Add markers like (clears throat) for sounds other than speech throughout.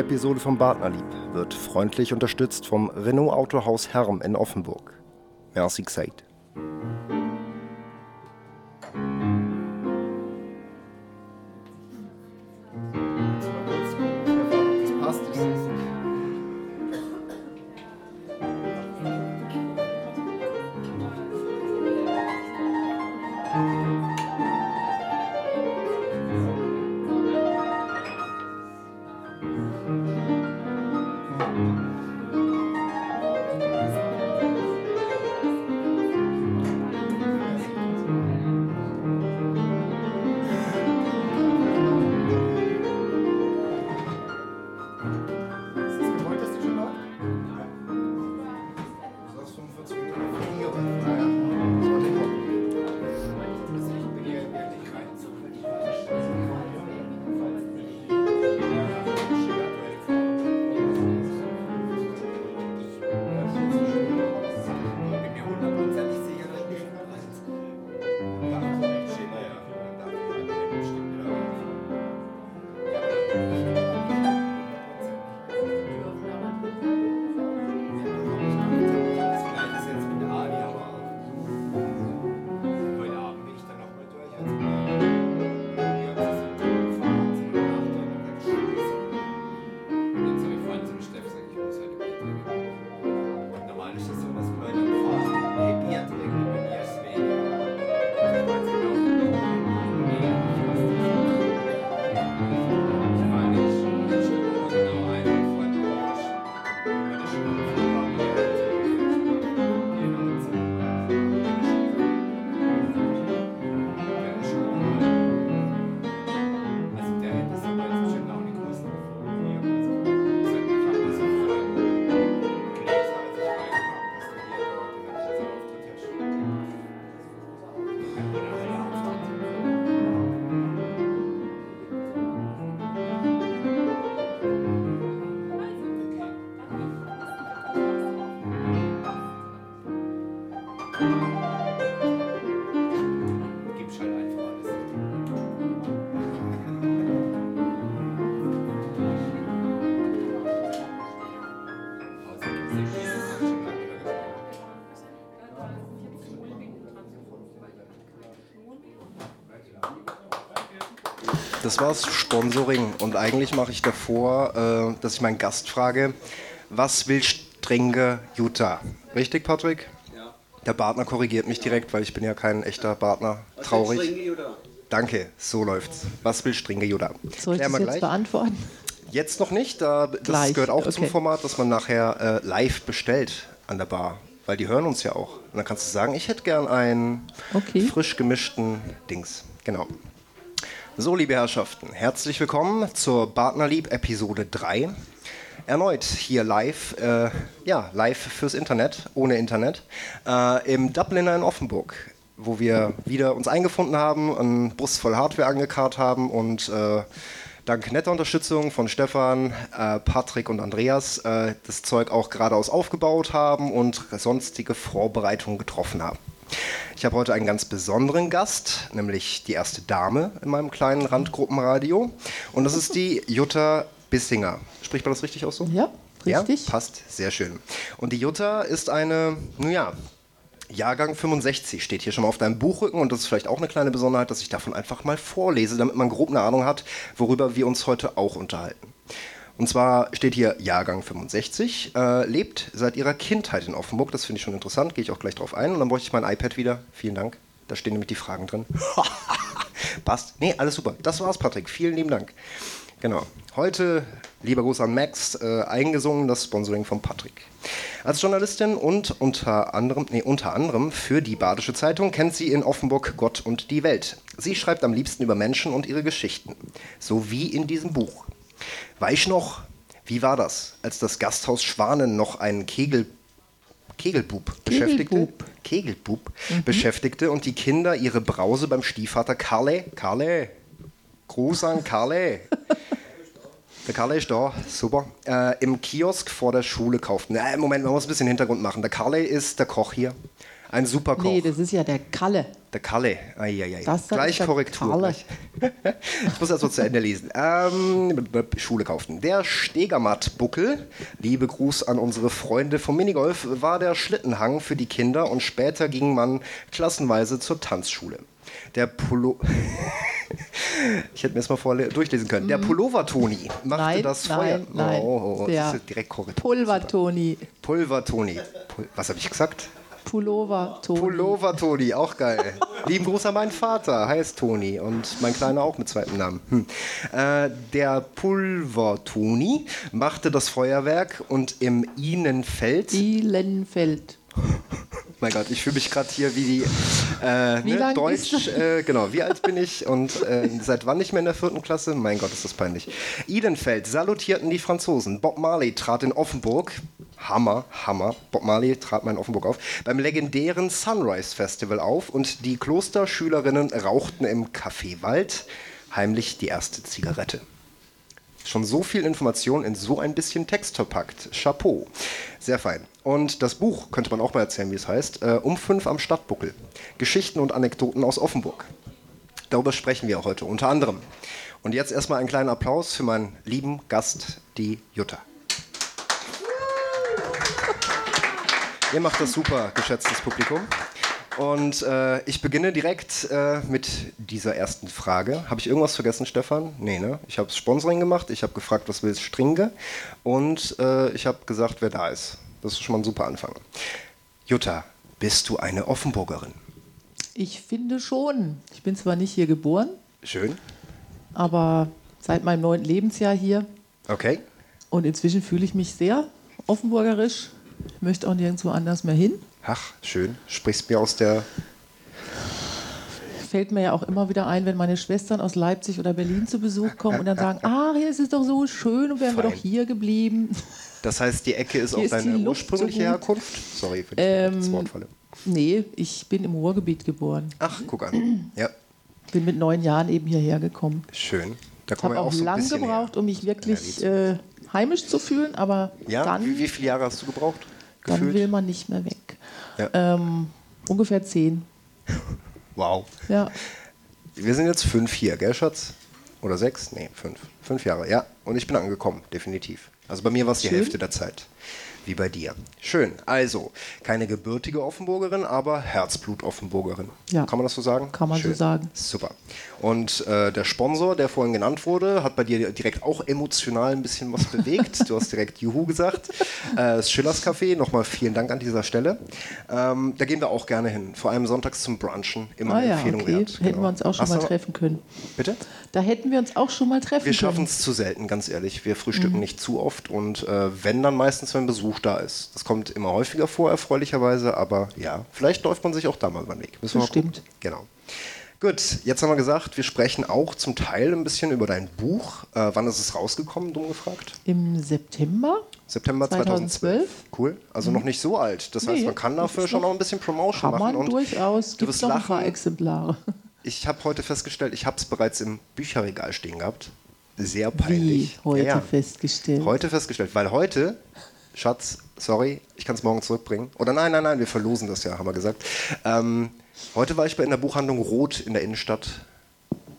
Episode vom Partnerlieb wird freundlich unterstützt vom Renault Autohaus Herm in Offenburg. Merci gesagt. Das war's, Sponsoring. Und eigentlich mache ich davor, äh, dass ich meinen Gast frage, was will Strenge Jutta? Richtig, Patrick? Ja. Der Partner korrigiert mich direkt, weil ich bin ja kein echter Partner. Was Traurig. Strenge Jutta? Danke, so läuft's. Was will Strenge Jutta? Soll ich das jetzt gleich? beantworten? Jetzt noch nicht. Da, das gleich. gehört auch okay. zum Format, dass man nachher äh, live bestellt an der Bar. Weil die hören uns ja auch. Und dann kannst du sagen, ich hätte gern einen okay. frisch gemischten Dings. Genau. So, liebe Herrschaften, herzlich willkommen zur Partnerlieb Episode 3. Erneut hier live, äh, ja, live fürs Internet, ohne Internet, äh, im Dubliner in Offenburg, wo wir wieder uns eingefunden haben, einen Bus voll Hardware angekarrt haben und äh, dank netter Unterstützung von Stefan, äh, Patrick und Andreas äh, das Zeug auch geradeaus aufgebaut haben und sonstige Vorbereitungen getroffen haben. Ich habe heute einen ganz besonderen Gast, nämlich die erste Dame in meinem kleinen Randgruppenradio. Und das ist die Jutta Bissinger. Spricht man das richtig aus so? Ja, richtig. Ja, passt, sehr schön. Und die Jutta ist eine, nun ja, Jahrgang 65 steht hier schon mal auf deinem Buchrücken und das ist vielleicht auch eine kleine Besonderheit, dass ich davon einfach mal vorlese, damit man grob eine Ahnung hat, worüber wir uns heute auch unterhalten. Und zwar steht hier Jahrgang 65, äh, lebt seit ihrer Kindheit in Offenburg. Das finde ich schon interessant, gehe ich auch gleich drauf ein. Und dann bräuchte ich mein iPad wieder. Vielen Dank. Da stehen nämlich die Fragen drin. (laughs) Passt. Nee, alles super. Das war's, Patrick. Vielen lieben Dank. Genau. Heute, lieber Gruß an Max, äh, eingesungen das Sponsoring von Patrick. Als Journalistin und unter anderem, nee, unter anderem für die Badische Zeitung kennt sie in Offenburg Gott und die Welt. Sie schreibt am liebsten über Menschen und ihre Geschichten. So wie in diesem Buch. Weiß noch, wie war das, als das Gasthaus Schwanen noch einen Kegel, Kegelbub beschäftigte? Kegelbub mhm. beschäftigte und die Kinder ihre Brause beim Stiefvater Karle, Karle, Gruß an Karle. (laughs) Der Karle ist da, super. Äh, Im Kiosk vor der Schule kauften. Äh, Moment, man muss ein bisschen Hintergrund machen. Der Karle ist der Koch hier. Ein super Koch. Nee, das ist ja der Kalle. Der Kalle. Eieiei. Das gleich Korrektur. Gleich. (laughs) ich muss das so zu Ende lesen. Ähm, Schule kauften. Der Stegermatt-Buckel, liebe Gruß an unsere Freunde vom Minigolf, war der Schlittenhang für die Kinder und später ging man klassenweise zur Tanzschule. Der Pullo. (laughs) ich hätte mir das mal vor durchlesen können. Der mhm. Pullover-Toni machte nein, das Feuer. Nein, nein. Oh, oh, oh das ist direkt korrekt. Pulver-Toni. Pulver-Toni. Was habe ich gesagt? Pullover-Toni. Pullover-Toni, auch geil. (laughs) Lieben Gruß an meinen Vater, heißt Toni und mein Kleiner auch mit zweitem Namen. Hm. Äh, der Pulver-Toni machte das Feuerwerk und im Ihnenfeld. Ihlenfeld. Mein Gott, ich fühle mich gerade hier wie die äh, wie ne, Deutsch. Äh, genau, wie alt bin ich und äh, seit wann nicht mehr in der vierten Klasse? Mein Gott, ist das peinlich. Idenfeld salutierten die Franzosen. Bob Marley trat in Offenburg. Hammer, Hammer. Bob Marley trat mal in Offenburg auf. Beim legendären Sunrise Festival auf und die Klosterschülerinnen rauchten im Café Wald heimlich die erste Zigarette. Schon so viel Information in so ein bisschen Text verpackt. Chapeau. Sehr fein. Und das Buch könnte man auch mal erzählen, wie es heißt. Äh, um fünf am Stadtbuckel. Geschichten und Anekdoten aus Offenburg. Darüber sprechen wir heute, unter anderem. Und jetzt erstmal einen kleinen Applaus für meinen lieben Gast, die Jutta. Ihr macht das super, geschätztes Publikum. Und äh, ich beginne direkt äh, mit dieser ersten Frage. Habe ich irgendwas vergessen, Stefan? Nee, ne? Ich habe Sponsoring gemacht, ich habe gefragt, was willst Stringe und äh, ich habe gesagt, wer da ist. Das ist schon mal ein super Anfang. Jutta, bist du eine Offenburgerin? Ich finde schon. Ich bin zwar nicht hier geboren. Schön. Aber seit meinem neunten Lebensjahr hier. Okay. Und inzwischen fühle ich mich sehr offenburgerisch. Ich möchte auch nirgendwo anders mehr hin. Ach, schön. Sprichst mir aus der. Fällt mir ja auch immer wieder ein, wenn meine Schwestern aus Leipzig oder Berlin zu Besuch kommen und dann sagen: (laughs) Ah, hier ist es doch so schön und wären wir doch hier geblieben. Das heißt, die Ecke ist hier auch ist deine ursprüngliche so Herkunft? Sorry für die ähm, Wortfalle. Nee, ich bin im Ruhrgebiet geboren. Ach, guck an. Ja. Bin mit neun Jahren eben hierher gekommen. Schön. Da habe auch, auch so lange gebraucht, um mich wirklich äh, heimisch zu fühlen, aber ja? dann. Wie, wie viele Jahre hast du gebraucht? Gefühlt? Dann will man nicht mehr weg. Ja. Ähm, ungefähr zehn. (laughs) Wow. Ja. Wir sind jetzt fünf hier, gell, Schatz? Oder sechs? Nee, fünf. Fünf Jahre, ja. Und ich bin angekommen, definitiv. Also bei mir war es die Hälfte der Zeit wie bei dir. Schön. Also, keine gebürtige Offenburgerin, aber Herzblut-Offenburgerin. Ja. Kann man das so sagen? Kann man Schön. so sagen. Super. Und äh, der Sponsor, der vorhin genannt wurde, hat bei dir direkt auch emotional ein bisschen was bewegt. du hast direkt Juhu gesagt. Äh, das Schillers Café, nochmal vielen Dank an dieser Stelle. Ähm, da gehen wir auch gerne hin, vor allem sonntags zum Brunchen. Immer ah, eine ja, Empfehlung okay. wert. Hätten genau. wir uns auch schon Hast mal treffen können. Bitte? Da hätten wir uns auch schon mal treffen wir können. Wir schaffen es zu selten, ganz ehrlich. Wir frühstücken mhm. nicht zu oft und äh, wenn dann meistens, wenn Besuch da ist. Das kommt immer häufiger vor, erfreulicherweise, aber ja, vielleicht läuft man sich auch da mal über den Weg. Müssen wir Stimmt. Genau. Gut, jetzt haben wir gesagt, wir sprechen auch zum Teil ein bisschen über dein Buch. Äh, wann ist es rausgekommen, dumm gefragt? Im September. September 2012. 2012. Cool, also mhm. noch nicht so alt. Das heißt, nee, man kann dafür schon noch ein bisschen Promotion kann machen. Man und durchaus. Du wirst lachen. ein paar Exemplare. Ich habe heute festgestellt, ich habe es bereits im Bücherregal stehen gehabt. Sehr peinlich. Wie heute ja, ja. festgestellt? Heute festgestellt, weil heute Schatz, sorry, ich kann es morgen zurückbringen. Oder nein, nein, nein, wir verlosen das ja, haben wir gesagt. Ähm, heute war ich bei in der Buchhandlung Rot in der Innenstadt.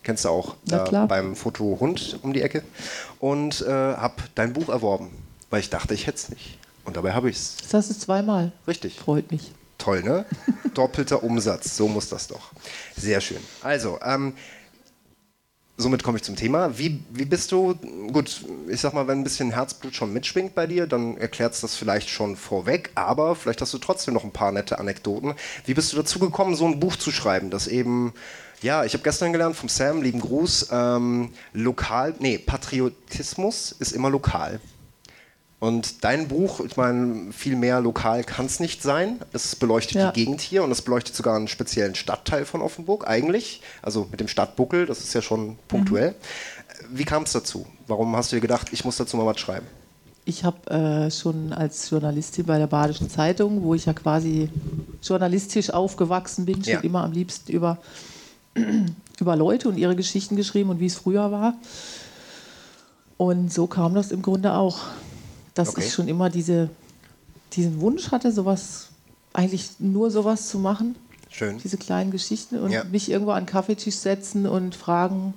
Kennst du auch, äh, beim Foto Hund um die Ecke. Und äh, habe dein Buch erworben, weil ich dachte, ich hätte es nicht. Und dabei habe ich es. Das hast du zweimal. Richtig. Freut mich. Toll, ne? (laughs) Doppelter Umsatz, so muss das doch. Sehr schön. Also, ähm, somit komme ich zum Thema. Wie, wie bist du, gut, ich sag mal, wenn ein bisschen Herzblut schon mitschwingt bei dir, dann erklärt es das vielleicht schon vorweg, aber vielleicht hast du trotzdem noch ein paar nette Anekdoten. Wie bist du dazu gekommen, so ein Buch zu schreiben, das eben, ja, ich habe gestern gelernt vom Sam, lieben Gruß, ähm, lokal, nee, Patriotismus ist immer lokal. Und dein Buch, ich meine, viel mehr lokal kann es nicht sein. Es beleuchtet ja. die Gegend hier und es beleuchtet sogar einen speziellen Stadtteil von Offenburg eigentlich. Also mit dem Stadtbuckel, das ist ja schon punktuell. Mhm. Wie kam es dazu? Warum hast du dir gedacht, ich muss dazu mal was schreiben? Ich habe äh, schon als Journalistin bei der Badischen Zeitung, wo ich ja quasi journalistisch aufgewachsen bin, schon ja. immer am liebsten über, (clears throat) über Leute und ihre Geschichten geschrieben und wie es früher war. Und so kam das im Grunde auch dass okay. ich schon immer diese, diesen Wunsch hatte, sowas, eigentlich nur sowas zu machen. Schön. Diese kleinen Geschichten und Ja. mich irgendwo an den Kaffeetisch setzen und fragen,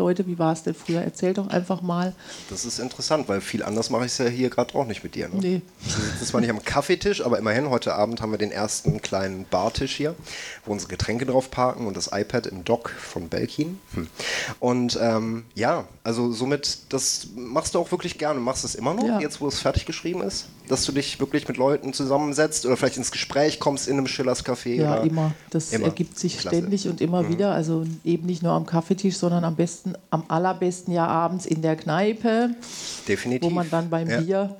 Leute, wie war es denn früher? Erzähl doch einfach mal. Das ist interessant, weil viel anders mache ich es ja hier gerade auch nicht mit dir. Ne? Nee. Wir sitzen zwar nicht am Kaffeetisch, aber immerhin, heute Abend haben wir den ersten kleinen Bartisch hier, wo unsere Getränke drauf parken und das iPad im Dock von Belkin. Hm. Und ähm, ja, also somit, das machst du auch wirklich gerne. Machst du es immer noch, Ja. jetzt wo es fertig geschrieben ist? Dass du dich wirklich mit Leuten zusammensetzt oder vielleicht ins Gespräch kommst in einem Schillers Café? Ja, oder? immer. Das Immer. ergibt sich Klasse. Mhm. ständig und immer wieder. Also eben nicht nur am Kaffeetisch, sondern am besten, am allerbesten ja abends in der Kneipe, Definitiv. wo man dann beim ja. Bier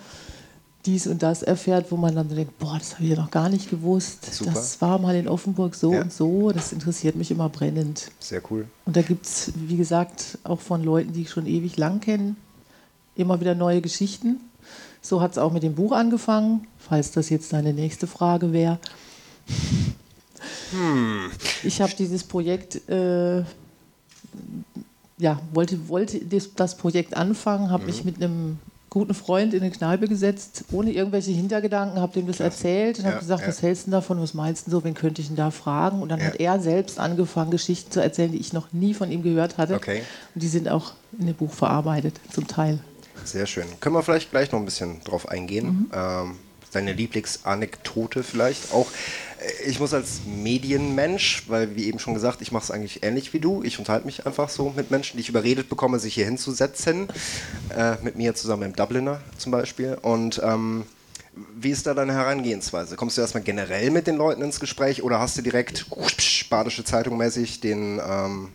dies und das erfährt, wo man dann so denkt, boah, das habe ich ja noch gar nicht gewusst. Super. Das war mal in Offenburg so Ja. und so. Das interessiert mich immer brennend. Sehr cool. Und da gibt es, wie gesagt, auch von Leuten, die ich schon ewig lang kenne, immer wieder neue Geschichten. So hat es auch mit dem Buch angefangen, falls das jetzt deine nächste Frage wäre. Ich habe dieses Projekt, äh, ja, wollte, wollte das, Projekt anfangen, habe mich mit einem guten Freund in eine Kneipe gesetzt, ohne irgendwelche Hintergedanken, habe dem das erzählt und habe Ja, gesagt, ja. was hältst du davon, was meinst du so, wen könnte ich denn da fragen? Und dann Ja. hat er selbst angefangen, Geschichten zu erzählen, die ich noch nie von ihm gehört hatte. Okay. Und die sind auch in dem Buch verarbeitet, zum Teil. Sehr schön. Können wir vielleicht gleich noch ein bisschen drauf eingehen? Mhm. Ähm, deine Lieblingsanekdote vielleicht auch. Ich muss als Medienmensch, weil wie eben schon gesagt, ich mache es eigentlich ähnlich wie du. Ich unterhalte mich einfach so mit Menschen, die ich überredet bekomme, sich hier hinzusetzen. Äh, mit mir zusammen im Dubliner zum Beispiel. Und ähm, wie ist da deine Herangehensweise? Kommst du erstmal generell mit den Leuten ins Gespräch oder hast du direkt Badische Zeitung mäßig den ähm,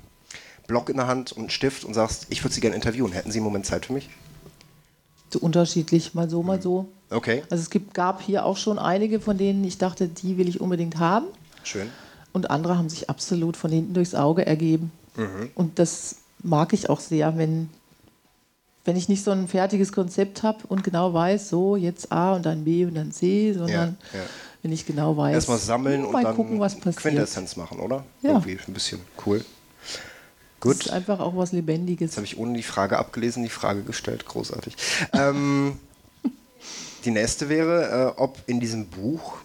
Block in der Hand und einen Stift und sagst, ich würde Sie gerne interviewen. Hätten Sie einen Moment Zeit für mich? Unterschiedlich, mal so, mal so. Okay, Also es gibt, gab hier auch schon einige, von denen ich dachte, die will ich unbedingt haben. schön. Und andere haben sich absolut von hinten durchs Auge ergeben. Und das mag ich auch sehr, wenn, wenn ich nicht so ein fertiges Konzept habe und genau weiß, so jetzt A und dann B und dann C, sondern Ja, ja. wenn ich genau weiß. Erstmal sammeln und mal dann gucken, was passiert. Quintessenz machen, oder? Ja. Irgendwie ein bisschen cool. Das Gut. ist einfach auch was Lebendiges. Jetzt habe ich ohne die Frage abgelesen, die Frage gestellt. Großartig. ähm, (laughs) die nächste wäre, äh, ob in diesem Buch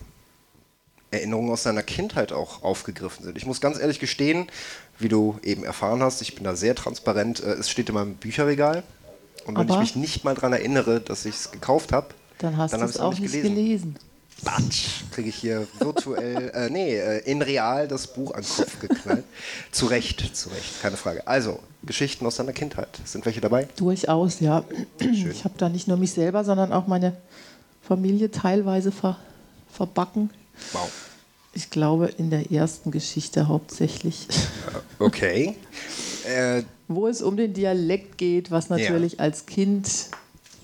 Erinnerungen aus deiner Kindheit auch aufgegriffen sind. Ich muss ganz ehrlich gestehen, wie du eben erfahren hast, ich bin da sehr transparent. Äh, es steht in meinem Bücherregal. Und wenn Aber- ich mich nicht mal daran erinnere, dass ich es gekauft habe, Dann hast du es auch nicht gelesen. Batsch, kriege ich hier virtuell, äh, nee, äh, in real das Buch an den Kopf geknallt. zu Recht, zu Recht, keine Frage. Also, Geschichten aus deiner Kindheit. Sind welche dabei? Durchaus, ja. Ich habe da nicht nur mich selber, sondern auch meine Familie teilweise ver, verbacken. Wow. Ich glaube, in der ersten Geschichte hauptsächlich. Okay. Äh, (laughs) Wo es um den Dialekt geht, was natürlich als Kind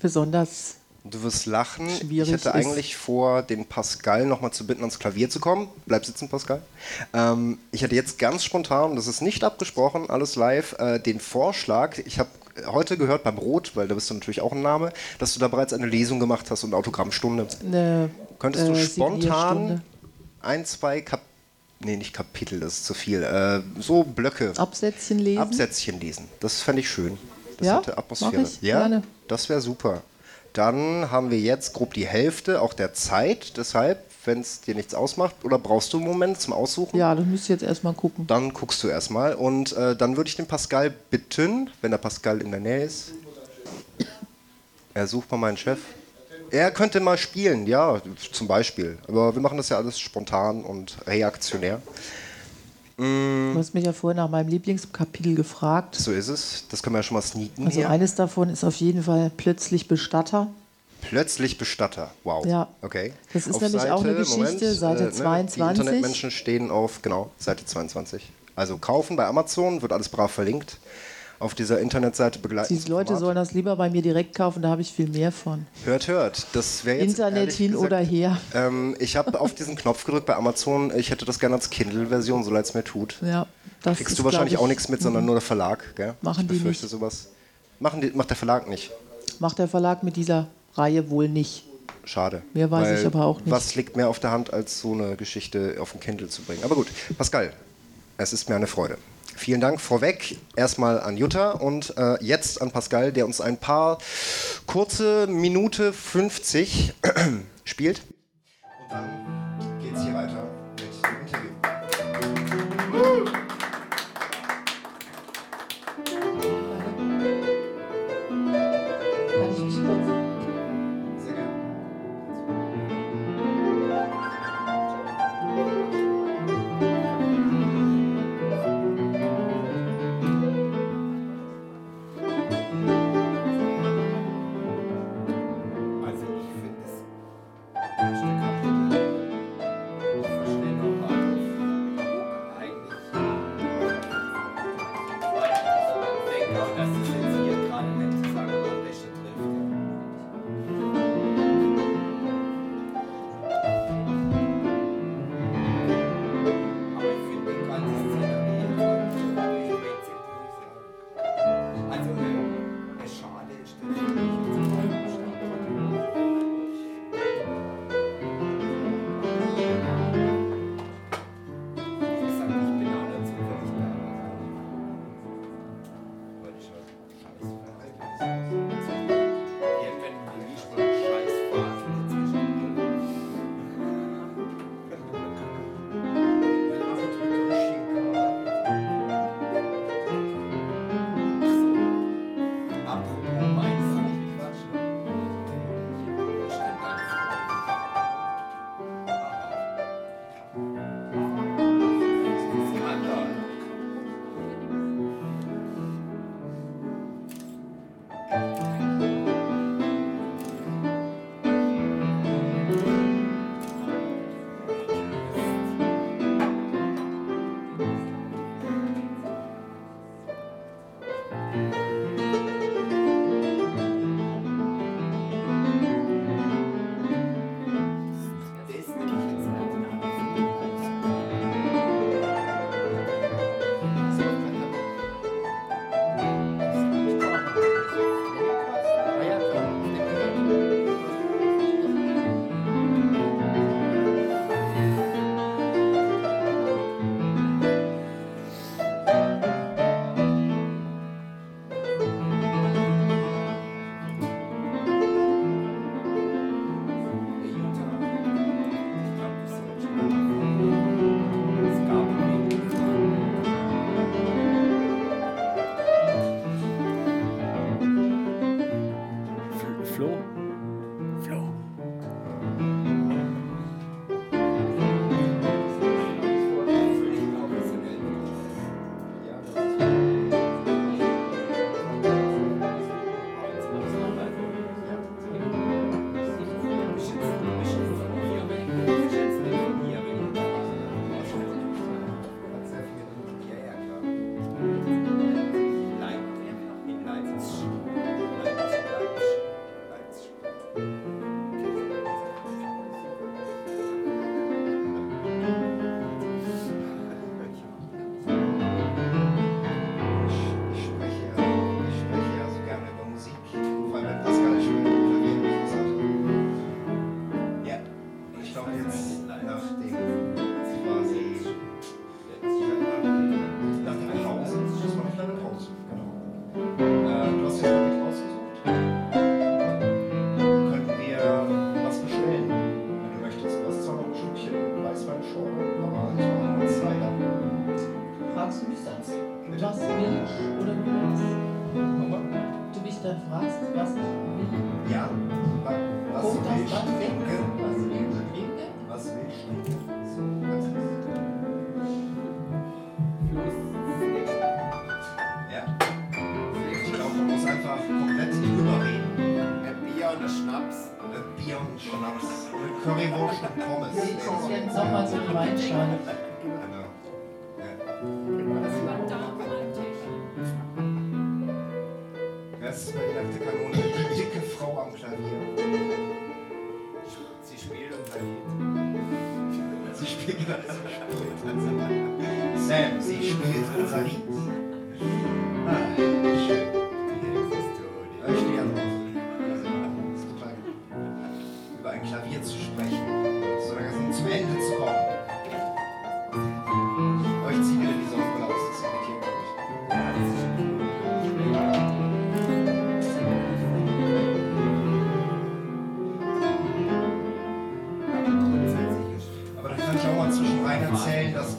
besonders. Du wirst lachen. Schwierig ich hätte eigentlich vor, den Pascal nochmal zu bitten, ans Klavier zu kommen. Bleib sitzen, Pascal. Ähm, ich hätte jetzt ganz spontan, das ist nicht abgesprochen, alles live, äh, den Vorschlag, ich habe heute gehört beim Rot, weil da bist du natürlich auch ein Name, dass du da bereits eine Lesung gemacht hast und Autogrammstunde. Eine, Könntest du äh, spontan ein, zwei Kap nee, nicht Kapitel, das ist zu viel, äh, so Blöcke, Absätzchen lesen? Absätzchen lesen. Das fände ich schön. Das Ja, hätte Atmosphäre. ja, gerne. das wäre super. Dann haben wir jetzt grob die Hälfte auch der Zeit. Deshalb, wenn es dir nichts ausmacht, oder brauchst du einen Moment zum Aussuchen? Ja, das müsst ihr jetzt erstmal gucken. Dann guckst du erstmal. Und äh, dann würde ich den Pascal bitten, wenn der Pascal in der Nähe ist. Er sucht mal meinen Chef. Er könnte mal spielen, ja, zum Beispiel. Aber wir machen das ja alles spontan und reaktionär. Du hast mich ja vorhin nach meinem Lieblingskapitel gefragt. So ist es. Das können wir ja schon mal sneaken Also hier. eines davon ist auf jeden Fall plötzlich Bestatter. Plötzlich Bestatter. Wow. Ja. Okay. Das ist nämlich auch eine Geschichte, Seite ne, 22. Die Internetmenschen stehen auf, genau, Seite 22. Also kaufen bei Amazon, wird alles brav verlinkt. Auf dieser Internetseite begleiten. Die Leute sollen das lieber bei mir direkt kaufen, da habe ich viel mehr von. Hört, hört. Das wäre jetzt Internet hin gesagt, oder her. Ähm, ich habe auf diesen Knopf gedrückt bei Amazon. Ich hätte das gerne als Kindle-Version, so leid es mir tut. Ja, das Kriegst ist, du wahrscheinlich ich, auch nichts mit, sondern nur der Verlag, gell? Machen ich die befürchte nicht. sowas. Machen die, macht der Verlag nicht. Macht der Verlag mit dieser Reihe wohl nicht. Schade. Mehr weiß ich aber auch nicht. Was liegt mehr auf der Hand, als so eine Geschichte auf den Kindle zu bringen? Aber gut, Pascal, es ist mir eine Freude. Vielen Dank vorweg erstmal an Jutta und äh, jetzt an Pascal, der uns ein paar kurze Minute 50 (clears throat) spielt. Und dann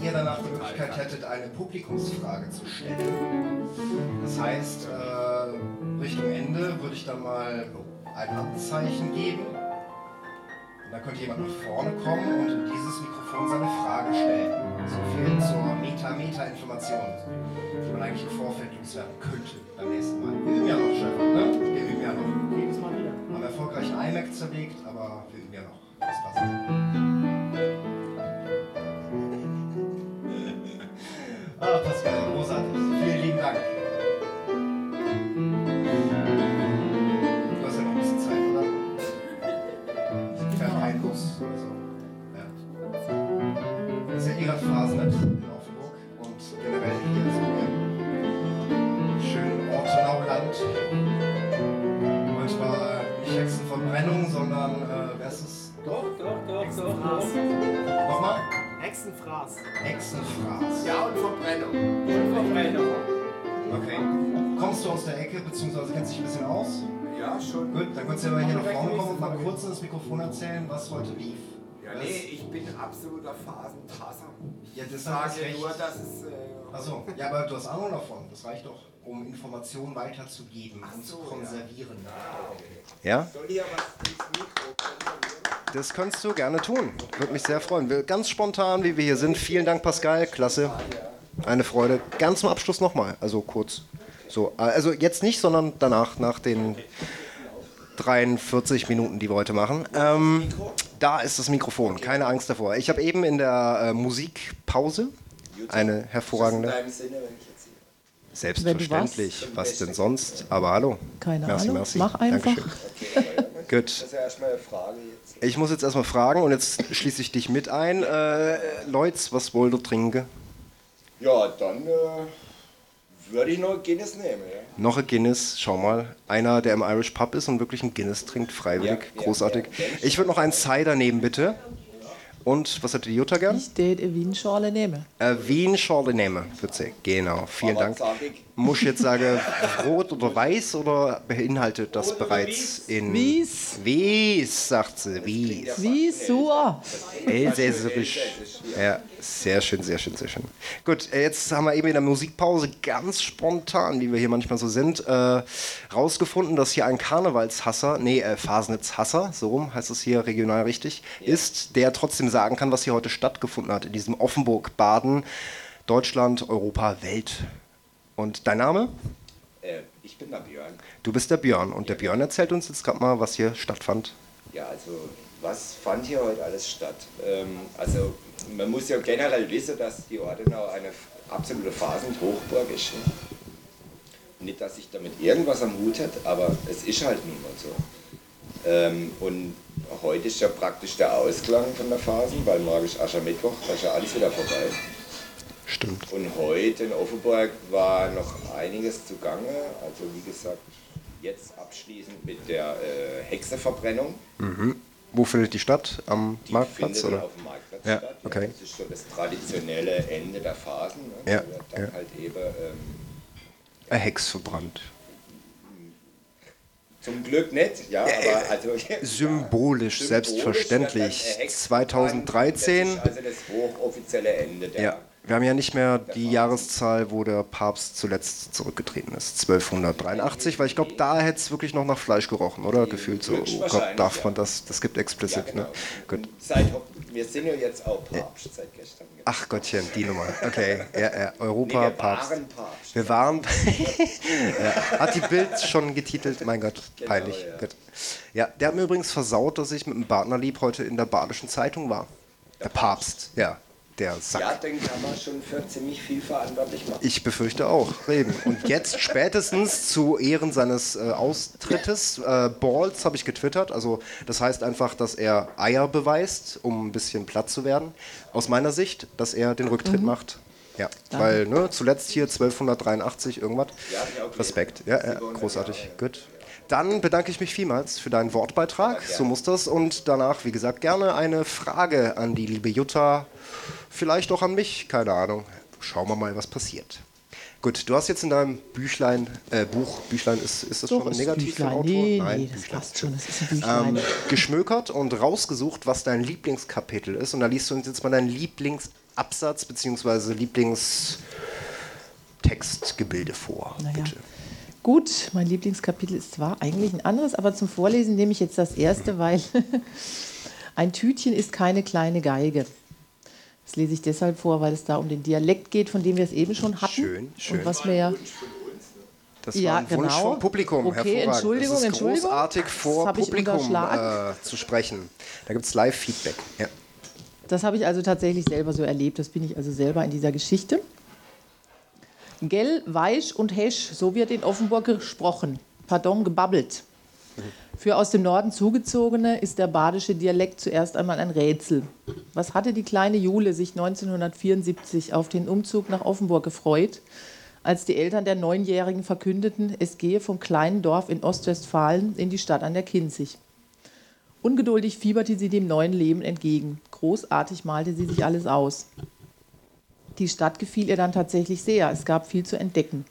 ihr danach die Möglichkeit hättet, eine Publikumsfrage zu stellen. Das heißt, äh, Richtung Ende würde ich dann mal ein Handzeichen geben. Und dann könnte jemand nach vorne kommen und in dieses Mikrofon seine Frage stellen. So viel zur Meta-Meta-Information, die man eigentlich im Vorfeld loswerden könnte beim nächsten Mal. Wir üben ja noch, Stefan, ne? Wir üben ja noch. Jedes Mal wieder. Haben erfolgreich ein iMac zerlegt, aber wir üben ja noch. Das passt. Doch, doch, doch, Fraß. doch. Nochmal? Hexenfraß. Hexenfraß. Ja, und Verbrennung. Verbrennung. Okay. Kommst du aus der Ecke, beziehungsweise kennst dich ein bisschen aus? Ja, schon. Gut, dann kannst du ja mal hier nach vorne kommen und mal kurz ins Mikrofon erzählen, was heute lief. Ja, nee, ich bin absoluter Phasentasser. Ja, das Ich sage nur, dass es. Äh, Achso, ja, aber du hast Ahnung davon. Das reicht doch, um Informationen weiterzugeben Ach und zu so, konservieren. ja. Ja? Das kannst du gerne tun. Würde mich sehr freuen. Ganz spontan, wie wir hier sind. Vielen Dank, Pascal. Klasse. Eine Freude. Ganz zum Abschluss nochmal. Also kurz. So, also jetzt nicht, sondern danach, nach den 43 Minuten, die wir heute machen. Ähm, da ist das Mikrofon. Keine Angst davor. Ich habe eben in der äh, Musikpause eine hervorragende. Selbstverständlich. Was denn sonst? Aber hallo. Keine merci, Ahnung. Merci. Mach einfach. (laughs) Gut. Ich muss jetzt erstmal fragen und jetzt schließe ich dich mit ein. Äh, Leutz, was wollt ihr trinken? Ja, dann äh, würde ich noch Guinness nehmen. Ja. Noch ein Guinness, schau mal. Einer, der im Irish Pub ist und wirklich ein Guinness trinkt, freiwillig. Ja, ja, Großartig. ja. Ich würde noch einen Cider nehmen, bitte. Und was hätte die Jutta gern? Ich tät eine Wien-Schorle nehmen. Äh, Wien Schorle nehmen, bitte. Genau, vielen Aber Dank. Muss ich jetzt sagen, rot oder weiß oder beinhaltet das bereits in. Wies. Wies, sagt sie. Wies. Wie so? Elsässerisch. Ja, sehr schön, sehr schön, sehr schön. Gut, äh, jetzt haben wir eben in der Musikpause ganz spontan, wie wir hier manchmal so sind, äh, rausgefunden, dass hier ein Karnevalshasser, nee, äh, Fasnitzhasser, so rum heißt es hier regional richtig, ist, der trotzdem sagen kann, was hier heute stattgefunden hat, in diesem Offenburg-Baden, Deutschland, Europa, Welt. Und dein Name? äh, ich bin der Björn. Du bist der Björn und der Björn erzählt uns jetzt gerade mal, was hier stattfand. Ja, also was fand hier heute alles statt? Ähm, also man muss ja generell wissen, dass die Ordenau eine absolute Phasenhochburg ist. Nicht, dass ich damit irgendwas am Hut hätte, aber es ist halt nun mal so. Ähm, und heute ist ja praktisch der Ausklang von der Phasen, weil morgen ist Aschermittwoch, da ist ja alles wieder vorbei. Stimmt. Und heute in Offenburg war noch einiges zugange. Also wie gesagt, jetzt abschließend mit der äh, Hexeverbrennung. Wo findet die statt? Am Die Marktplatz? Oder? auf dem Marktplatz Ja, statt. okay. Das ist so das traditionelle Ende der Phasen. Ne? Ja, Da wird dann ja. halt eben ähm, Ein Hex verbrannt. zum Glück nicht, ja, aber also (laughs) Symbolisch, ja, selbstverständlich. wird dann, äh, Hex- 2013. Das ist also das hochoffizielle Ende der. Ja, wir haben ja nicht mehr die Jahreszahl, wo der Papst zuletzt zurückgetreten ist. 1283, weil ich glaube, da hätte es wirklich noch nach Fleisch gerochen, oder? Gefühlt so. Oh Gott, darf man das? Das gibt Ja, explicit, genau. ne? Gut. Seit, wir sind ja jetzt auch Papst seit gestern. Ach Gottchen, die Nummer. Okay, ja, ja. Nee, Europa, wir Papst. waren Papst. Wir waren. (laughs) ja. Hat die Bild schon getitelt? Mein Gott, peinlich. Genau, ja. Gut. ja, der hat mir übrigens versaut, dass ich mit dem Partnerlieb heute in der Badischen Zeitung war. Der, Papst, ja. Der Sack. Ja, den kann man schon für ziemlich viel verantwortlich machen. Ich befürchte auch, Reden. Und jetzt (laughs) spätestens zu Ehren seines äh, Austrittes, äh, Balls habe ich getwittert. Also das heißt einfach, dass er Eier beweist, um ein bisschen platt zu werden. Aus meiner Sicht, dass er den Rücktritt macht. Ja, weil ne, zuletzt hier 1283 irgendwas. Ja, gelesen. Respekt, ja, ja großartig, gut. Dann bedanke ich mich vielmals für deinen Wortbeitrag, gerne. so muss das. Und danach, wie gesagt, gerne eine Frage an die liebe Jutta, vielleicht auch an mich, keine Ahnung. Schauen wir mal, was passiert. Gut, du hast jetzt in deinem Büchlein, äh, Buch, Büchlein, ist, ist das Doch, schon ist negativ für Autor? Nee, Nein, nee, das Büchlein. passt schon. Das ist ein Büchlein. Ähm, geschmökert und rausgesucht, was dein Lieblingskapitel ist. Und da liest du uns jetzt mal deinen Lieblingsabsatz bzw. Lieblingstextgebilde vor. Naja. Bitte. Gut, mein Lieblingskapitel ist zwar eigentlich ein anderes, aber zum Vorlesen nehme ich jetzt das erste, weil (laughs) ein Tütchen ist keine kleine Geige. Das lese ich deshalb vor, weil es da um den Dialekt geht, von dem wir es eben schon hatten. Schön, schön. Und was wir ja Das Ja, war ein Wunsch genau. vom Publikum. Okay, Hervorragend. Entschuldigung, es ist Entschuldigung. großartig Das vor Publikum äh, zu sprechen. Da gibt es Live-Feedback. Ja. Das habe ich also tatsächlich selber so erlebt. Das bin ich also selber in dieser Geschichte. Gell, Weich und Hesch, so wird in Offenburg gesprochen. Pardon, gebabbelt. Für aus dem Norden Zugezogene ist der badische Dialekt zuerst einmal ein Rätsel. Was hatte die kleine Jule sich 1974 auf den Umzug nach Offenburg gefreut, als die Eltern der Neunjährigen verkündeten, es gehe vom kleinen Dorf in Ostwestfalen in die Stadt an der Kinzig? Ungeduldig fieberte sie dem neuen Leben entgegen. Großartig malte sie sich alles aus. Die Stadt gefiel ihr dann tatsächlich sehr. Es gab viel zu entdecken.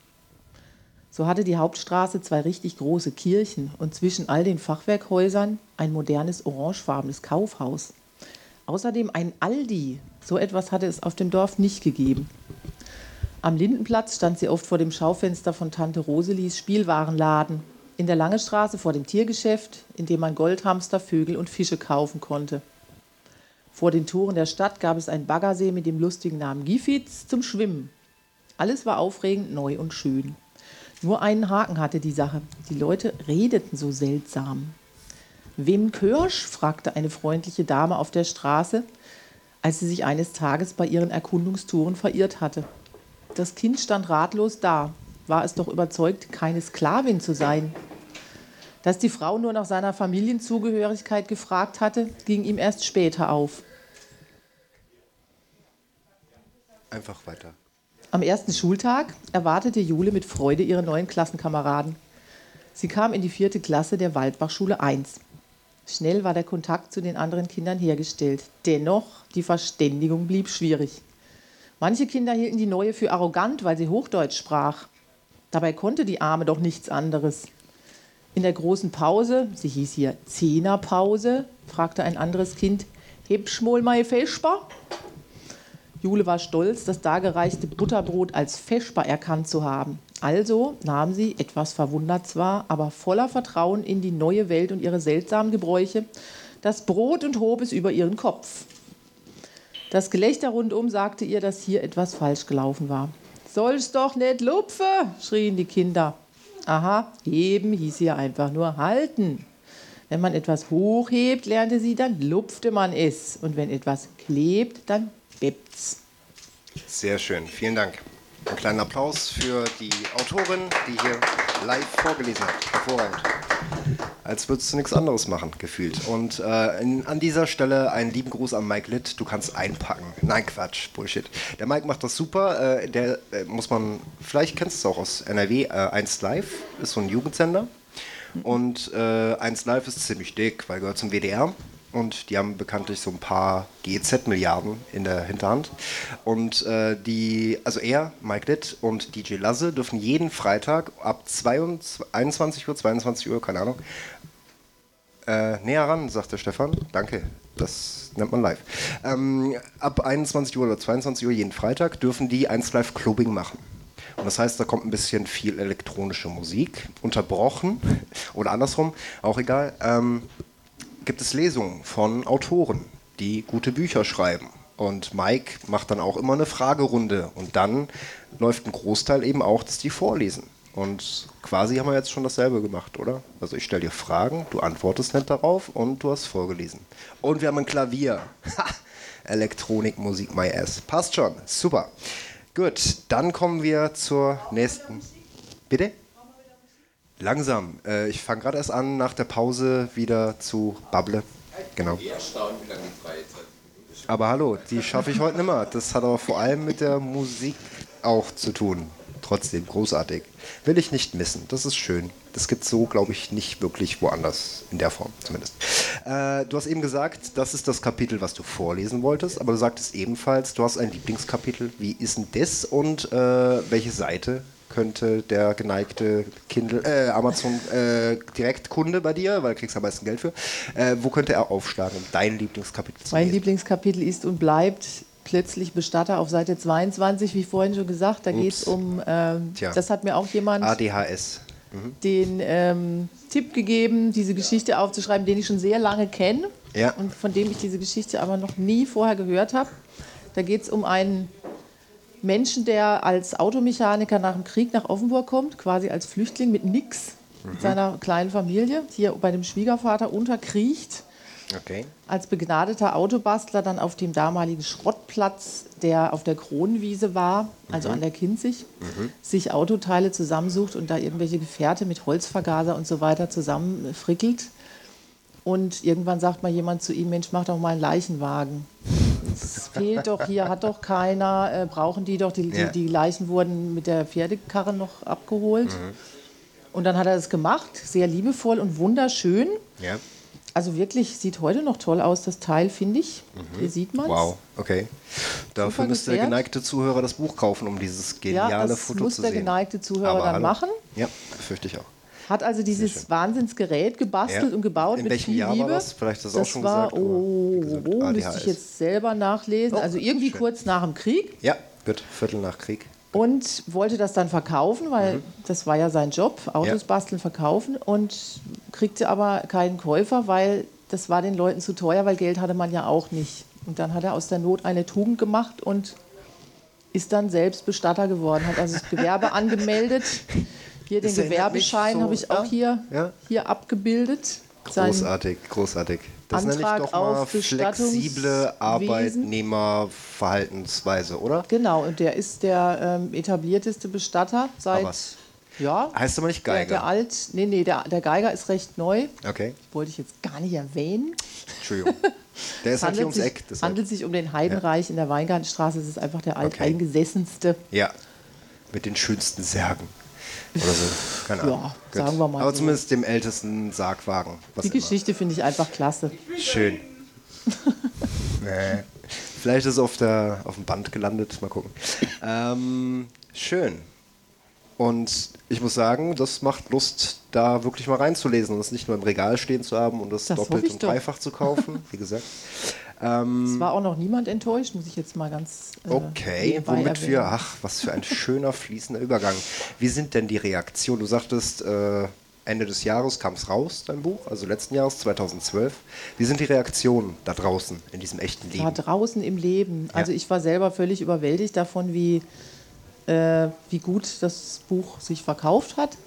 So hatte die Hauptstraße zwei richtig große Kirchen und zwischen all den Fachwerkhäusern ein modernes orangefarbenes Kaufhaus. Außerdem ein Aldi. So etwas hatte es auf dem Dorf nicht gegeben. Am Lindenplatz stand sie oft vor dem Schaufenster von Tante Roselis Spielwarenladen. In der Lange Straße vor dem Tiergeschäft, in dem man Goldhamster, Vögel und Fische kaufen konnte. Vor den Toren der Stadt gab es einen Baggersee mit dem lustigen Namen Gifitz zum Schwimmen. Alles war aufregend, neu und schön. Nur einen Haken hatte die Sache. Die Leute redeten so seltsam. Wem Kirsch? fragte eine freundliche Dame auf der Straße, als sie sich eines Tages bei ihren Erkundungstouren verirrt hatte. Das Kind stand ratlos da, war es doch überzeugt, keine Sklavin zu sein. Dass die Frau nur nach seiner Familienzugehörigkeit gefragt hatte, ging ihm erst später auf. Einfach weiter. Am ersten Schultag erwartete Jule mit Freude ihre neuen Klassenkameraden. Sie kam in die vierte Klasse der Waldbachschule 1. Schnell war der Kontakt zu den anderen Kindern hergestellt. Dennoch, die Verständigung blieb schwierig. Manche Kinder hielten die Neue für arrogant, weil sie Hochdeutsch sprach. Dabei konnte die Arme doch nichts anderes. In der großen Pause, sie hieß hier Zehnerpause, fragte ein anderes Kind, Hebsch mal Vesper? Jule war stolz, das dargereichte Butterbrot als Vesper erkannt zu haben. Also nahm sie, etwas verwundert zwar, aber voller Vertrauen in die neue Welt und ihre seltsamen Gebräuche, das Brot und hob es über ihren Kopf. Das Gelächter rundum sagte ihr, dass hier etwas falsch gelaufen war. Soll's doch nicht lupfe, schrien die Kinder. Aha, heben hieß hier einfach nur halten. Wenn man etwas hochhebt, lernte sie, dann lupfte man es. Und wenn etwas klebt, dann bebt's. Sehr schön, vielen Dank. Einen kleinen Applaus für die Autorin, die hier live vorgelesen hat. Hervorragend. Als würdest du nichts anderes machen, gefühlt. Und äh, in, an dieser Stelle einen lieben Gruß an Mike Litt. Du kannst einpacken. Nein, Quatsch, Bullshit. Der Mike macht das super. Äh, der äh, muss man, vielleicht kennst du es auch aus NRW, äh, 1 Live ist so ein Jugendsender. Und äh, 1 Live ist ziemlich dick, weil gehört zum WDR. Und die haben bekanntlich so ein paar GEZ-Milliarden in der Hinterhand. Und äh, die, also er, Mike Litt und DJ Lasse dürfen jeden Freitag ab 22, 21 Uhr, 22 Uhr, keine Ahnung, äh, näher ran, sagt der Stefan. Danke, das nennt man live. Ähm, ab 21 Uhr oder 22 Uhr jeden Freitag dürfen die 1 Live Clubbing machen. Und das heißt, da kommt ein bisschen viel elektronische Musik, unterbrochen (laughs) oder andersrum, auch egal. Ähm, gibt es Lesungen von Autoren, die gute Bücher schreiben. Und Mike macht dann auch immer eine Fragerunde. Und dann läuft ein Großteil eben auch, dass die vorlesen. Und quasi haben wir jetzt schon dasselbe gemacht, oder? Also ich stelle dir Fragen, du antwortest nicht darauf und du hast vorgelesen. Und wir haben ein Klavier. Ha! Elektronik, Musik, my ass. Passt schon. Super. Gut, dann kommen wir zur nächsten. Bitte? Langsam. Äh, ich fange gerade erst an, nach der Pause wieder zu babble. Genau. Erstaunt, wie lange die freie Zeit ist. Aber hallo, die schaffe ich heute nicht mehr. Das hat aber vor allem mit der Musik auch zu tun. Trotzdem großartig. Will ich nicht missen. Das ist schön. Das gibt es so, glaube ich, nicht wirklich woanders. In der Form zumindest. Äh, du hast eben gesagt, das ist das Kapitel, was du vorlesen wolltest. Aber du sagtest ebenfalls, du hast ein Lieblingskapitel. Wie ist denn das und äh, welche Seite könnte der geneigte Kindle, äh, Amazon äh, Direktkunde bei dir, weil du kriegst am meisten Geld für, äh, wo könnte er aufschlagen, um dein Lieblingskapitel zu Mein lesen? Lieblingskapitel ist und bleibt plötzlich Bestatter auf Seite 22, wie vorhin schon gesagt. Da geht es um, ähm, das hat mir auch jemand ADHS. den ähm, Tipp gegeben, diese Geschichte aufzuschreiben, den ich schon sehr lange kenne Ja. und von dem ich diese Geschichte aber noch nie vorher gehört habe. Da geht es um einen Menschen, der als Automechaniker nach dem Krieg nach Offenburg kommt, quasi als Flüchtling mit nix, mit seiner kleinen Familie, hier bei dem Schwiegervater unterkriecht Okay. als begnadeter Autobastler dann auf dem damaligen Schrottplatz, der auf der Kronenwiese war, also an der Kinzig, sich Autoteile zusammensucht und da irgendwelche Gefährte mit Holzvergaser und so weiter zusammenfrickelt. Und irgendwann sagt mal jemand zu ihm, Mensch, mach doch mal einen Leichenwagen. Es fehlt doch hier, hat doch keiner, äh, brauchen die doch, die, Ja. die, die Leichen wurden mit der Pferdekarre noch abgeholt. Und dann hat er das gemacht, sehr liebevoll und wunderschön. Ja. Also wirklich, sieht heute noch toll aus, das Teil, finde ich. Hier sieht man es. Mhm. Wow, okay. Dafür Super müsste der geneigte Zuhörer das Buch kaufen, um dieses Ja, geniale das Foto muss zu der sehen. geneigte Zuhörer Aber dann hallo. machen. Ja, fürchte ich auch. Hat also dieses Wahnsinnsgerät gebastelt Ja. und gebaut In mit welchem viel Jahr war Liebe. das? Vielleicht hast du das auch schon war, gesagt, Oh, gesagt, oh, müsste ich jetzt selber nachlesen. Oh, also irgendwie schön. kurz nach dem Krieg. Ja, gut. Viertel nach Krieg. Und wollte das dann verkaufen, weil das war ja sein Job, Autos Mhm. Ja. basteln, verkaufen. Und kriegte aber keinen Käufer, weil das war den Leuten zu teuer, weil Geld hatte man ja auch nicht. Und dann hat er aus der Not eine Tugend gemacht und ist dann selbst Bestatter geworden, hat also das Gewerbe (laughs) angemeldet. Hier den Gewerbeschein so- habe ich auch ja, hier, ja. hier abgebildet. Großartig, großartig. Das nenne ich Antrag doch mal flexible. Arbeitnehmerverhaltensweise, oder? Genau, und der ist der ähm, etablierteste Bestatter seit. Ja. Heißt aber nicht Der, Geiger. der alt, nee, nee, der, der Geiger ist recht neu. Okay, Wollte ich jetzt gar nicht erwähnen. Entschuldigung. Der ist (laughs) Es halt hier handelt ums sich, Eck. deshalb. handelt sich um den Heidenreich in der Weingartenstraße. Es ist einfach der Okay. alteingesessenste. Ja, mit den schönsten Särgen. Oder so. Keine Ahnung. Ja, Gut. sagen wir mal Aber so. zumindest dem ältesten Sargwagen. Die. Geschichte finde ich einfach klasse. Schön. (laughs) nee. Vielleicht ist es auf, der, auf dem Band gelandet. Mal gucken. Ähm, schön. Und ich muss sagen, das macht Lust, da wirklich mal reinzulesen und es nicht nur im Regal stehen zu haben und das, Das doppelt und doch. dreifach zu kaufen, (laughs) wie gesagt. Es war auch noch niemand enttäuscht, muss ich jetzt mal ganz. äh, Okay, womit wir, erwähnen. ach, was für ein schöner fließender Übergang. Wie sind denn die Reaktionen? Du sagtest, äh, Ende des Jahres kam es raus, dein Buch, also letzten Jahres, 2012. Wie sind die Reaktionen da draußen in diesem echten Leben? draußen im Leben. Also ich war selber völlig überwältigt davon, wie, äh, wie gut das Buch sich verkauft hat.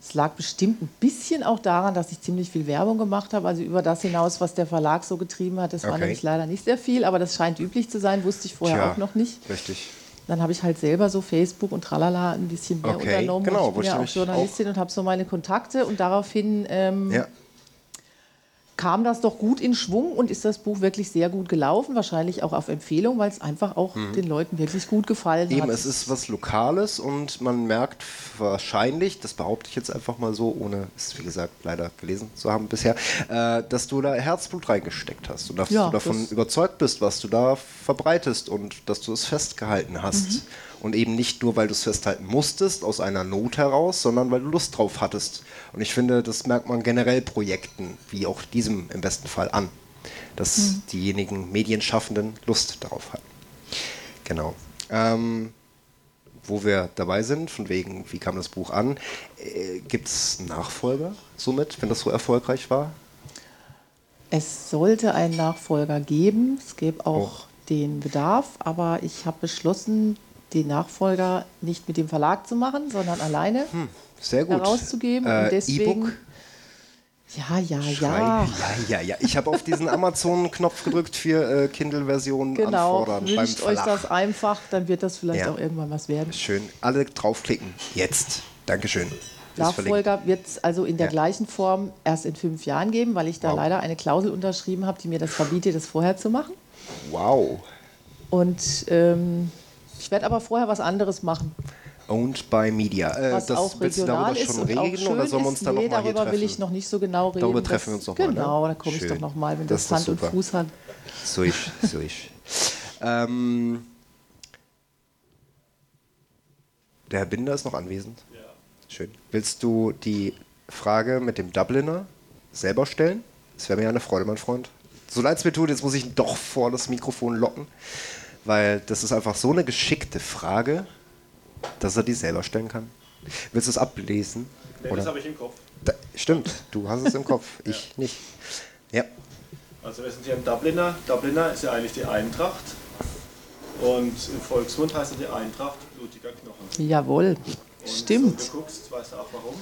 Es lag bestimmt ein bisschen auch daran, dass ich ziemlich viel Werbung gemacht habe, also über das hinaus, was der Verlag so getrieben hat. Das war Okay. nämlich leider nicht sehr viel, aber das scheint üblich zu sein, wusste ich vorher Tja, auch noch nicht. Richtig. Dann habe ich halt selber so Facebook und tralala ein bisschen mehr Okay, unternommen. genau, ich bin ja auch Journalistin und habe so meine Kontakte und daraufhin ähm, Ja. Kam das doch gut in Schwung und ist das Buch wirklich sehr gut gelaufen. Wahrscheinlich auch auf Empfehlung, weil es einfach auch den Leuten wirklich gut gefallen Mhm. Eben, hat. es ist was Lokales und man merkt wahrscheinlich, das behaupte ich jetzt einfach mal so, ohne es wie gesagt leider gelesen zu haben bisher, äh, dass du da Herzblut reingesteckt hast und dass Ja, du davon überzeugt bist, was du da verbreitest und dass du es festgehalten hast. Mhm. Und eben nicht nur, weil du es festhalten musstest, aus einer Not heraus, sondern weil du Lust drauf hattest. Und ich finde, das merkt man generell Projekten, wie auch diesem im besten Fall an, dass Mhm. diejenigen Medienschaffenden Lust darauf hatten. Genau. Ähm, wo wir dabei sind, von wegen, wie kam das Buch an, äh, gibt es Nachfolger somit, wenn das so erfolgreich war? es sollte einen Nachfolger geben. Es gäbe auch Oh. den Bedarf, aber ich habe beschlossen, den Nachfolger nicht mit dem Verlag zu machen, sondern alleine Sehr gut. herauszugeben. Äh, und deswegen. E-Book? Ja, ja, ja. ja, ja, ja. Ich habe auf diesen Amazon-Knopf gedrückt für äh, Kindle-Version Genau. anfordern Wünscht euch das einfach, dann wird das vielleicht Ja. auch irgendwann was werden. Schön. Alle draufklicken. Jetzt. Dankeschön. Nachfolger wird es also in der Ja. gleichen Form erst in fünf Jahren geben, weil ich da Wow. leider eine Klausel unterschrieben habe, die mir das verbietet, das vorher zu machen. Wow. Und ähm, ich werde aber vorher was anderes machen, Owned by Media. Äh, was das auch willst du regional darüber ist schon und auch reden schön oder sollen wir uns ist. da nee, nochmal darüber will ich noch nicht so genau reden. Darüber Das- treffen wir uns noch mal, ne? Genau, da komme ich doch noch mal, wenn Das das, Hand und. Fuß hat. So ist, so ist. (laughs) ähm, der Herr Binder ist noch anwesend. Ja. Schön. Willst du die Frage mit dem Dubliner selber stellen? Das wäre mir eine Freude, mein Freund. So leid es mir tut, jetzt muss ich ihn doch vor das Mikrofon locken, weil das ist einfach so eine geschickte Frage, dass er die selber stellen kann. Willst du es ablesen? Nee, das habe ich im Kopf. Da, stimmt, du hast es im Kopf, (laughs) ich nicht. Ja. Also wir sind hier im Dubliner. Dubliner ist ja eigentlich die Eintracht. Und im Volksmund heißt er die Eintracht blutiger Knochen. Jawohl, Und stimmt. So, du guckst, weißt du auch warum?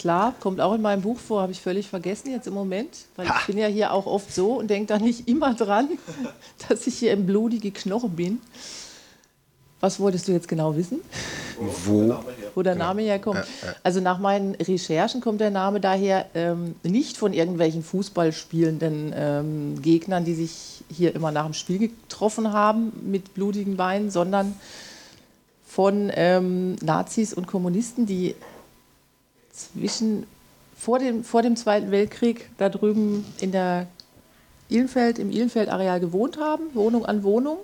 Klar, kommt auch in meinem Buch vor, habe ich völlig vergessen jetzt im Moment, weil Ha. ich bin ja hier auch oft so und denke da nicht immer dran, (laughs) dass ich hier im blutige Knochen bin. Was wolltest du jetzt genau wissen? Wo? Der Name her. wo der Name herkommt. Also nach meinen Recherchen kommt der Name daher ähm, nicht von irgendwelchen Fußballspielenden ähm, Gegnern, die sich hier immer nach dem Spiel getroffen haben mit blutigen Beinen, sondern von ähm, Nazis und Kommunisten, die zwischen vor dem, vor dem Zweiten Weltkrieg da drüben in der Ihlenfeld, im Ihlenfeld-Areal gewohnt haben, Wohnung an Wohnung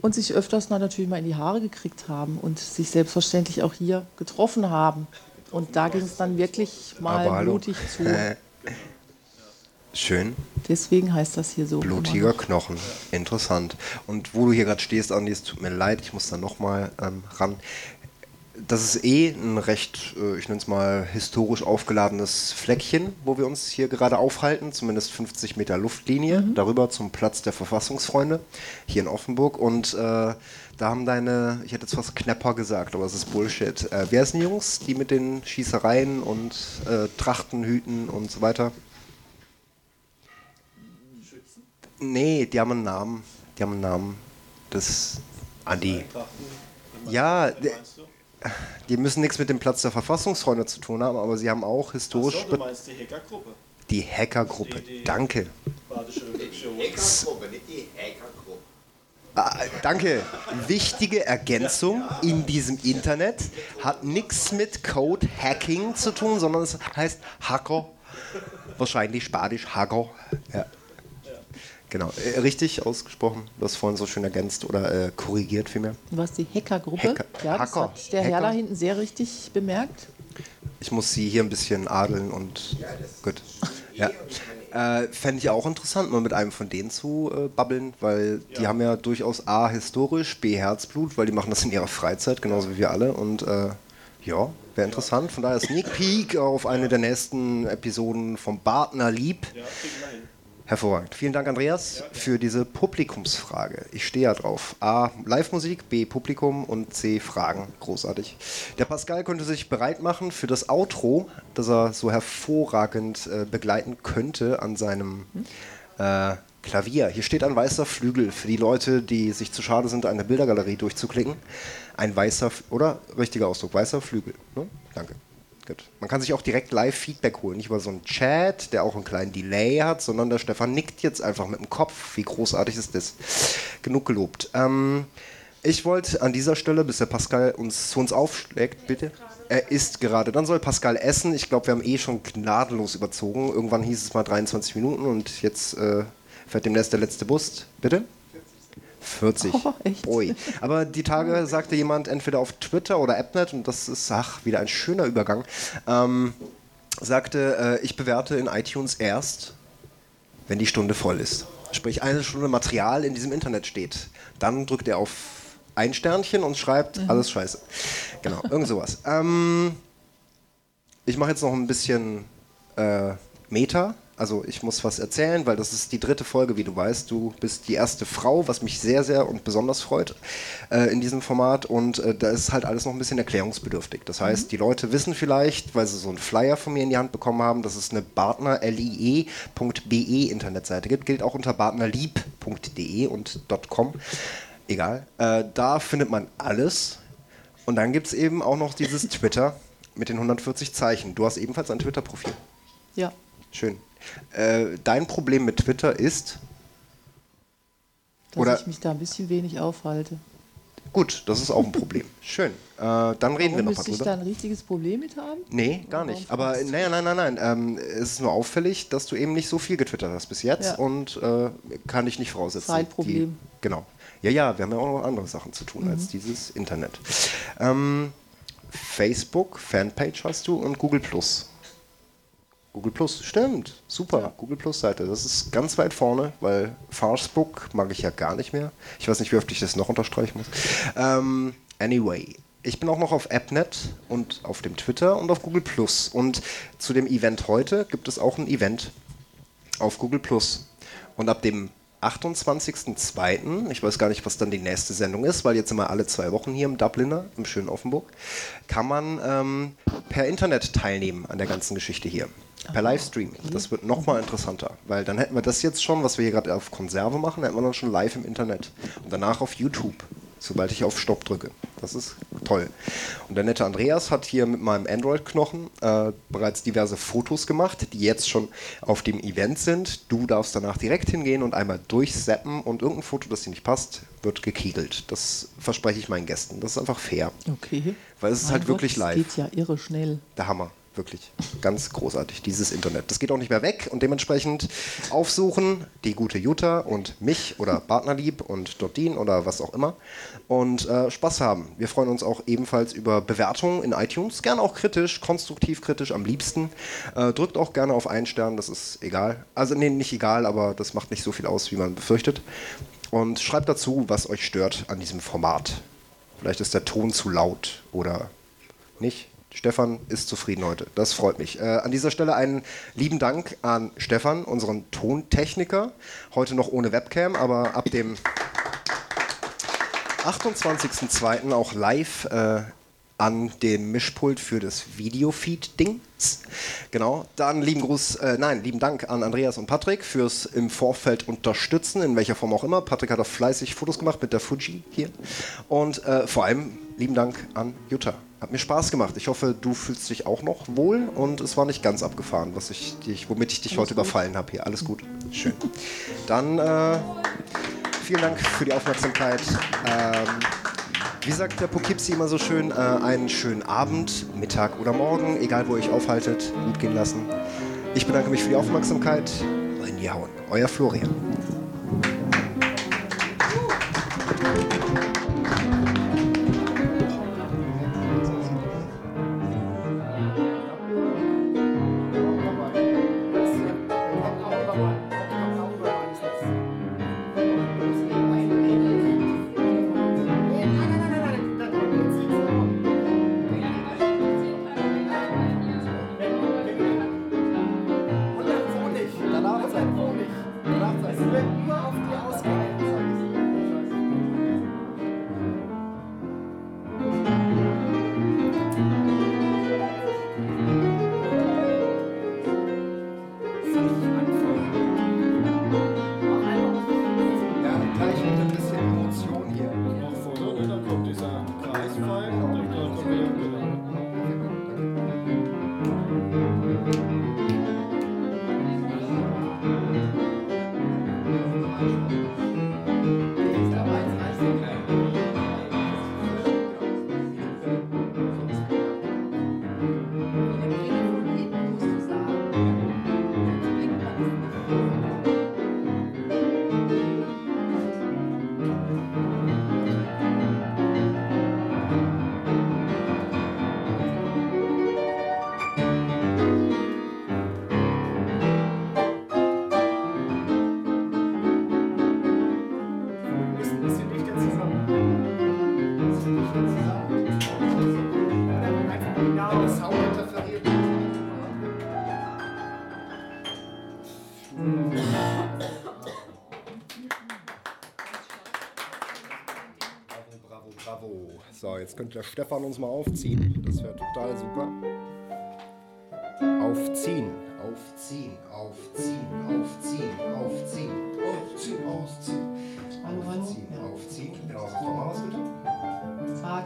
und sich öfters mal natürlich mal in die Haare gekriegt haben und sich selbstverständlich auch hier getroffen haben. Und da ging es dann wirklich mal Aber hallo. blutig zu. Äh, (laughs) Schön. Deswegen heißt das hier so. Blutiger noch. Knochen. Interessant. Und wo du hier gerade stehst, Andi, es tut mir leid, ich muss da nochmal ähm, ran. Das ist eh ein recht, äh, ich nenne es mal, historisch aufgeladenes Fleckchen, wo wir uns hier gerade aufhalten, zumindest 50 Meter Luftlinie, darüber zum Platz der Verfassungsfreunde, hier in Offenburg. Und äh, da haben deine, ich hätte jetzt fast Knapper gesagt, aber es ist Bullshit. Äh, wer sind die Jungs, die mit den Schießereien und äh, Trachtenhüten und so weiter? Nee, die haben einen Namen. Die haben einen Namen. Das Andi. Ja, die müssen nichts mit dem Platz der Verfassungsfreunde zu tun haben, aber sie haben auch Ach historisch so, du meinst die Hackergruppe. die Hackergruppe. Die- die- Danke. Badische Revolution. Hackergruppe, nicht die Hackergruppe. Ah, danke. Wichtige Ergänzung in diesem Internet hat nichts mit Code Hacking zu tun, sondern es heißt Hacker. Wahrscheinlich Spanisch Hacker. Ja. Genau, äh, richtig ausgesprochen. Du hast vorhin so schön ergänzt oder äh, korrigiert vielmehr. Was die Hackergruppe? Hacker. Ja, das Hacker. hat der Herr Hacker. da hinten sehr richtig bemerkt. Ich muss sie hier ein bisschen adeln und gut. Ja. Äh, Fände ich auch interessant, mal mit einem von denen zu äh, babbeln, weil die haben ja durchaus A, historisch, B, Herzblut, weil die machen das in ihrer Freizeit, genauso wie wir alle. Und äh, ja, wäre interessant. Von daher Sneak Peek auf eine der nächsten Episoden vom Bartner Lieb. Ja. Hervorragend. Vielen Dank, Andreas, für diese Publikumsfrage. Ich stehe ja drauf. A. Live-Musik, B. Publikum und C. Fragen. Großartig. Der Pascal könnte sich bereit machen für das Outro, das er so hervorragend äh, begleiten könnte an seinem äh, Klavier. Hier steht ein weißer Flügel für die Leute, die sich zu schade sind, eine Bildergalerie durchzuklicken. Ein weißer, oder? Richtiger Ausdruck, weißer Flügel. Ne? Danke. Gut. Man kann sich auch direkt live Feedback holen, nicht über so einen Chat, der auch einen kleinen Delay hat, sondern der Stefan nickt jetzt einfach mit dem Kopf. Wie großartig ist das? Genug gelobt. Ähm, ich wollte an dieser Stelle, bis der Pascal uns zu uns aufschlägt, bitte. Er isst gerade. Dann soll Pascal essen. Ich glaube, wir haben eh schon gnadenlos überzogen. Irgendwann hieß es mal 23 Minuten und jetzt äh, fährt demnächst der letzte Bus. Bitte? 40. Oh, echt? Ui. Aber die Tage sagte jemand entweder auf Twitter oder Appnet, und das ist ach, wieder ein schöner Übergang, ähm, sagte, äh, ich bewerte in iTunes erst, wenn die Stunde voll ist. Sprich, eine Stunde Material in diesem Internet steht. Dann drückt er auf ein Sternchen und schreibt, alles scheiße. Genau, irgend sowas. Ähm, ich mache jetzt noch ein bisschen äh, Meta. Also ich muss was erzählen, weil das ist die dritte Folge, wie du weißt. Du bist die erste Frau, was mich sehr, sehr und besonders freut äh, in diesem Format. Und äh, da ist halt alles noch ein bisschen erklärungsbedürftig. Das heißt, die Leute wissen vielleicht, weil sie so einen Flyer von mir in die Hand bekommen haben, dass es eine bartnerlie.be Internetseite gibt. Gilt auch unter bartnerlieb.de und .com. Egal. Äh, da findet man alles. Und dann gibt es eben auch noch dieses Twitter mit den 140 Zeichen. Du hast ebenfalls ein Twitter-Profil. Ja. Schön. Äh, dein Problem mit Twitter ist, Dass Oder- ich mich da ein bisschen wenig aufhalte. gut, das ist auch ein Problem. (laughs) Schön. Äh, dann reden wir Warum noch mal müsste ich drüber. da ein richtiges Problem mit haben? Nee, gar nicht. Aber naja, nein, nein, nein. Ähm, es ist nur auffällig, dass du eben nicht so viel getwittert hast bis jetzt Ja. und äh, kann ich nicht voraussetzen. Zeitproblem. Die, genau. Ja, ja, wir haben ja auch noch andere Sachen zu tun als dieses Internet. Ähm, Facebook, Fanpage hast du und Google Plus. Google Plus, stimmt. Super. Google Plus Seite. Das ist ganz weit vorne, weil Facebook mag ich ja gar nicht mehr. Ich weiß nicht, wie oft ich das noch unterstreichen muss. Ähm, anyway. Ich bin auch noch auf AppNet und auf dem Twitter und auf Google Plus. Und zu dem Event heute gibt es auch ein Event auf Google Plus. Und ab dem 28.02., ich weiß gar nicht, was dann die nächste Sendung ist, weil jetzt sind wir alle zwei Wochen hier im Dubliner, im schönen Offenburg, kann man ähm, per Internet teilnehmen an der ganzen Geschichte hier. Per Livestream. Das wird nochmal interessanter, weil dann hätten wir das jetzt schon, was wir hier gerade auf Konserve machen, hätten wir dann schon live im Internet. Und danach auf YouTube, sobald ich auf Stopp drücke. Das ist toll. Und der nette Andreas hat hier mit meinem Android-Knochen äh, bereits diverse Fotos gemacht, die jetzt schon auf dem Event sind. Du darfst danach direkt hingehen und einmal durchseppen und irgendein Foto, das dir nicht passt, wird gekegelt. Das verspreche ich meinen Gästen. Das ist einfach fair. Okay. Weil es ist Mein halt Gott, wirklich das live. geht ja irre schnell. Der Hammer. Wirklich. Ganz großartig, dieses Internet. Das geht auch nicht mehr weg und dementsprechend aufsuchen die gute Jutta und mich oder Partnerlieb und Dottin oder was auch immer und äh, Spaß haben. Wir freuen uns auch ebenfalls über Bewertungen in iTunes. Gerne auch kritisch, konstruktiv kritisch am liebsten. Äh, drückt auch gerne auf einen Stern, das ist egal. Also, nee, nicht egal, aber das macht nicht so viel aus, wie man befürchtet. Und schreibt dazu, was euch stört an diesem Format. Vielleicht ist der Ton zu laut oder nicht. Stefan ist zufrieden heute. Das freut mich. Äh, an dieser Stelle einen lieben Dank an Stefan, unseren Tontechniker. Heute noch ohne Webcam, aber ab dem 28.02. auch live äh, an dem Mischpult für das Videofeed-Dings. Genau. Dann lieben Gruß, äh, nein, lieben Dank an Andreas und Patrick fürs im Vorfeld unterstützen, in welcher Form auch immer. Patrick hat auch fleißig Fotos gemacht mit der Fuji hier. Und äh, vor allem lieben Dank an Jutta. Hat mir Spaß gemacht. Ich hoffe, du fühlst dich auch noch wohl und es war nicht ganz abgefahren, was ich dich, womit ich dich heute überfallen habe hier. Alles gut. Schön. Dann äh, vielen Dank für die Aufmerksamkeit. Ähm, wie sagt der Poughkeepsie immer so schön, äh, einen schönen Abend, Mittag oder Morgen, egal wo ihr euch aufhaltet, gut gehen lassen. Ich bedanke mich für die Aufmerksamkeit. Euer Florian. Könnte der Stefan uns mal aufziehen. Das wäre total super. Aufziehen, aufziehen, aufziehen, aufziehen, aufziehen, aufziehen, ausziehen. Hallo, hallo. Aufziehen, aufziehen. Genau, sag doch mal was bitte. Tag.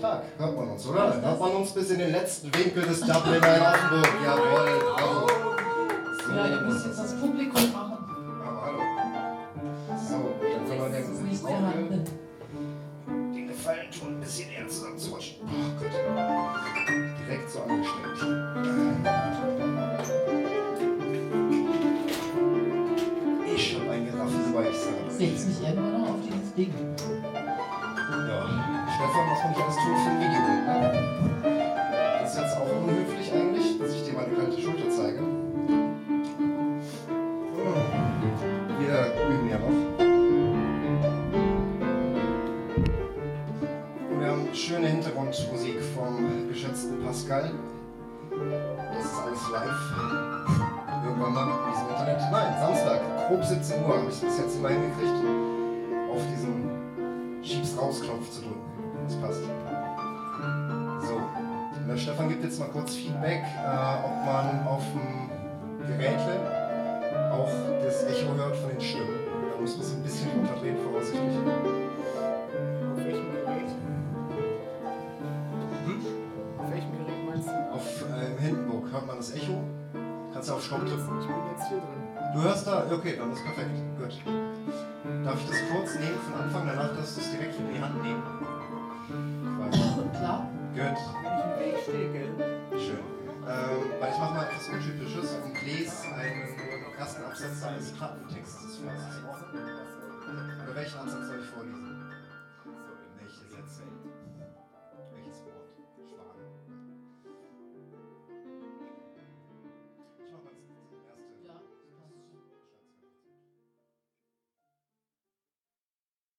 Tag, hört man uns, oder? Dann hört man uns bis in den letzten Winkel des Dubliner in Offenburg. Jawohl, tun für ein Video? Ne? Das ist jetzt auch unhöflich eigentlich, dass ich dir meine kalte Schulter zeige. Wir üben ja noch. Wir haben schöne Hintergrundmusik vom geschätzten Pascal. Das ist alles live. Irgendwann mal in diesem Internet. Nein, Samstag, grob 17 Uhr habe ich bis jetzt immer hingekriegt, raus-Knopf zu drücken. Das passt. So, der Stefan gibt jetzt mal kurz Feedback, äh, ob man auf dem Gerätle auch das Echo hört von den Stimmen. Da muss man es ein bisschen runterdrehen, voraussichtlich. Kannst du auf Stopp drücken. Ich bin jetzt hier drin. Du hörst da? Okay, dann ist perfekt. Gut. Darf ich das kurz nehmen von Anfang? Danach darfst du es direkt in die Hand nehmen. Quasi. Klar. Gut. Wenn ich im Weg stehe, gell? Schön. Ähm, weil ich mache mal etwas Untypisches und lese einen ersten Absatz eines Klappentextes vor. Oder welchen Absatz soll ich vorlesen?